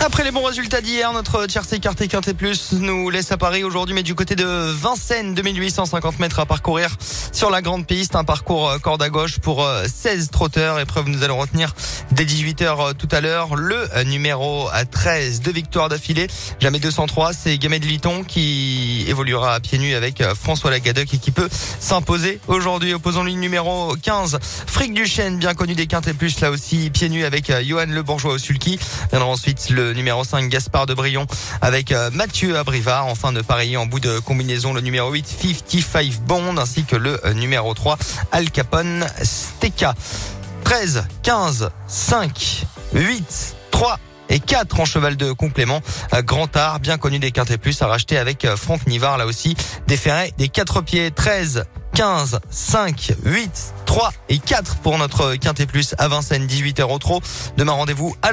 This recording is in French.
Après les bons résultats d'hier, notre tiercé écarté Quintet Plus nous laisse à Paris aujourd'hui, mais du côté de Vincennes, 2850 mètres à parcourir sur la grande piste, un parcours euh, corde à gauche pour 16 euh, trotteurs. Épreuve nous allons retenir dès 18h euh, tout à l'heure le numéro 13 de victoire d'affilée. Jamais 203, c'est Gamet Liton qui évoluera à pieds nus avec François Lagadec et qui peut s'imposer aujourd'hui. Opposons-lui numéro 15, Fric Duchesne, bien connu des Quintet Plus, là aussi pieds nus avec Johan Le Bourgeois au sulky. Viendra ensuite le numéro 5 Gaspard de Brion avec euh, Mathieu Abrivard. Enfin de pareiller en bout de combinaison le numéro 8 55 Bond ainsi que le euh, numéro 3 Al Capone Steka. 13, 15, 5, 8, 3 et 4 en cheval de complément. Euh, Grand Art, bien connu des Quintet Plus, à racheter avec Franck Nivard, là aussi, des des 4 pieds, 13, 15, 5, 8, 3 et 4 pour notre Quintet Plus à Vincennes, 18h au trop. Demain, rendez-vous à